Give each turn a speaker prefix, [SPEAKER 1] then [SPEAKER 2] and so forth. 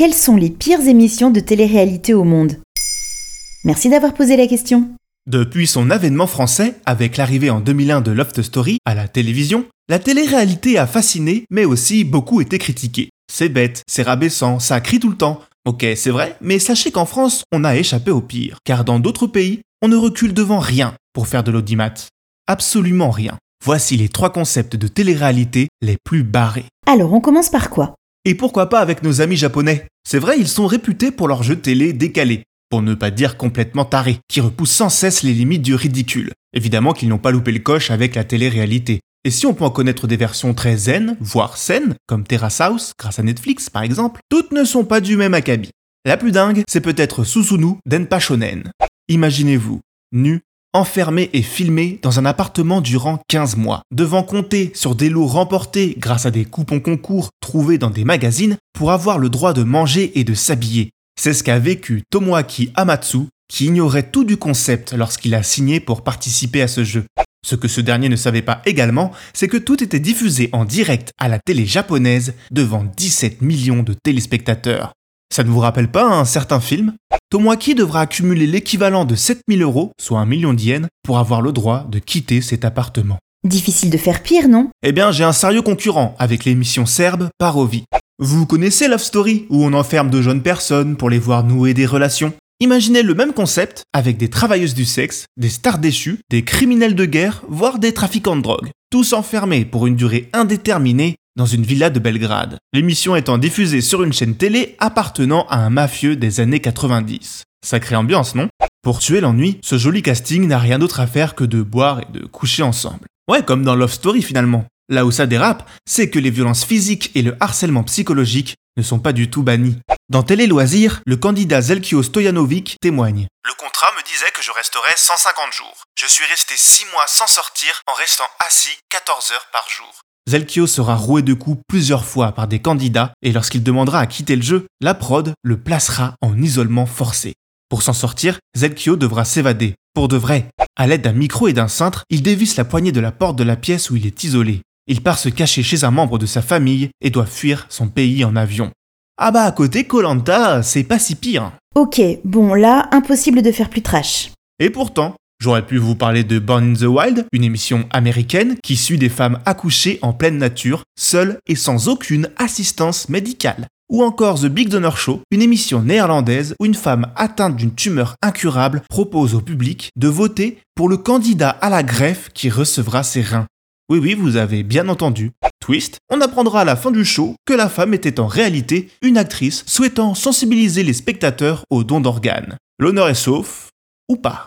[SPEAKER 1] quelles sont les pires émissions de télé-réalité au monde? Merci d'avoir posé la question.
[SPEAKER 2] Depuis son avènement français, avec l'arrivée en 2001 de Loft Story à la télévision, la télé-réalité a fasciné, mais aussi beaucoup été critiquée. C'est bête, c'est rabaissant, ça crie tout le temps. Ok, c'est vrai, mais sachez qu'en France, on a échappé au pire, car dans d'autres pays, on ne recule devant rien pour faire de l'audimat. Absolument rien. Voici les trois concepts de télé-réalité les plus barrés.
[SPEAKER 1] Alors, on commence par quoi?
[SPEAKER 2] Et pourquoi pas avec nos amis japonais? C'est vrai, ils sont réputés pour leurs jeux télé décalés, pour ne pas dire complètement tarés, qui repoussent sans cesse les limites du ridicule. Évidemment qu'ils n'ont pas loupé le coche avec la télé-réalité. Et si on peut en connaître des versions très zen, voire saines, comme Terrace House, grâce à Netflix par exemple, toutes ne sont pas du même acabit. La plus dingue, c'est peut-être Susunu Denpa Shonen. Imaginez-vous, nu, enfermé et filmé dans un appartement durant 15 mois, devant compter sur des lots remportés grâce à des coupons concours trouvés dans des magazines pour avoir le droit de manger et de s'habiller. C'est ce qu'a vécu Tomoaki Amatsu, qui ignorait tout du concept lorsqu'il a signé pour participer à ce jeu. Ce que ce dernier ne savait pas également, c'est que tout était diffusé en direct à la télé japonaise devant 17 millions de téléspectateurs. Ça ne vous rappelle pas un certain film Tomoaki devra accumuler l'équivalent de 7000 euros, soit un million d'yens, pour avoir le droit de quitter cet appartement.
[SPEAKER 1] Difficile de faire pire, non?
[SPEAKER 2] Eh bien, j'ai un sérieux concurrent avec l'émission serbe Parovi. Vous connaissez Love Story, où on enferme de jeunes personnes pour les voir nouer des relations? Imaginez le même concept avec des travailleuses du sexe, des stars déchues, des criminels de guerre, voire des trafiquants de drogue. Tous enfermés pour une durée indéterminée dans une villa de Belgrade. L'émission étant diffusée sur une chaîne télé appartenant à un mafieux des années 90. Sacrée ambiance, non? Pour tuer l'ennui, ce joli casting n'a rien d'autre à faire que de boire et de coucher ensemble. Ouais, comme dans Love Story finalement. Là où ça dérape, c'est que les violences physiques et le harcèlement psychologique ne sont pas du tout bannis. Dans Télé Loisirs, le candidat Zelkio Stojanovic témoigne.
[SPEAKER 3] Le contrat me disait que je resterais 150 jours. Je suis resté 6 mois sans sortir en restant assis 14 heures par jour.
[SPEAKER 2] Zelkio sera roué de coups plusieurs fois par des candidats et lorsqu'il demandera à quitter le jeu, la prod le placera en isolement forcé. Pour s'en sortir, Zelkio devra s'évader. Pour de vrai. À l'aide d'un micro et d'un cintre, il dévisse la poignée de la porte de la pièce où il est isolé. Il part se cacher chez un membre de sa famille et doit fuir son pays en avion. Ah bah à côté, Colanta, c'est pas si pire.
[SPEAKER 1] Ok, bon là, impossible de faire plus trash.
[SPEAKER 2] Et pourtant, j'aurais pu vous parler de Born in the Wild, une émission américaine qui suit des femmes accouchées en pleine nature, seules et sans aucune assistance médicale. Ou encore The Big Donor Show, une émission néerlandaise où une femme atteinte d'une tumeur incurable propose au public de voter pour le candidat à la greffe qui recevra ses reins. Oui oui, vous avez bien entendu. Twist, on apprendra à la fin du show que la femme était en réalité une actrice souhaitant sensibiliser les spectateurs aux dons d'organes. L'honneur est sauf, ou pas.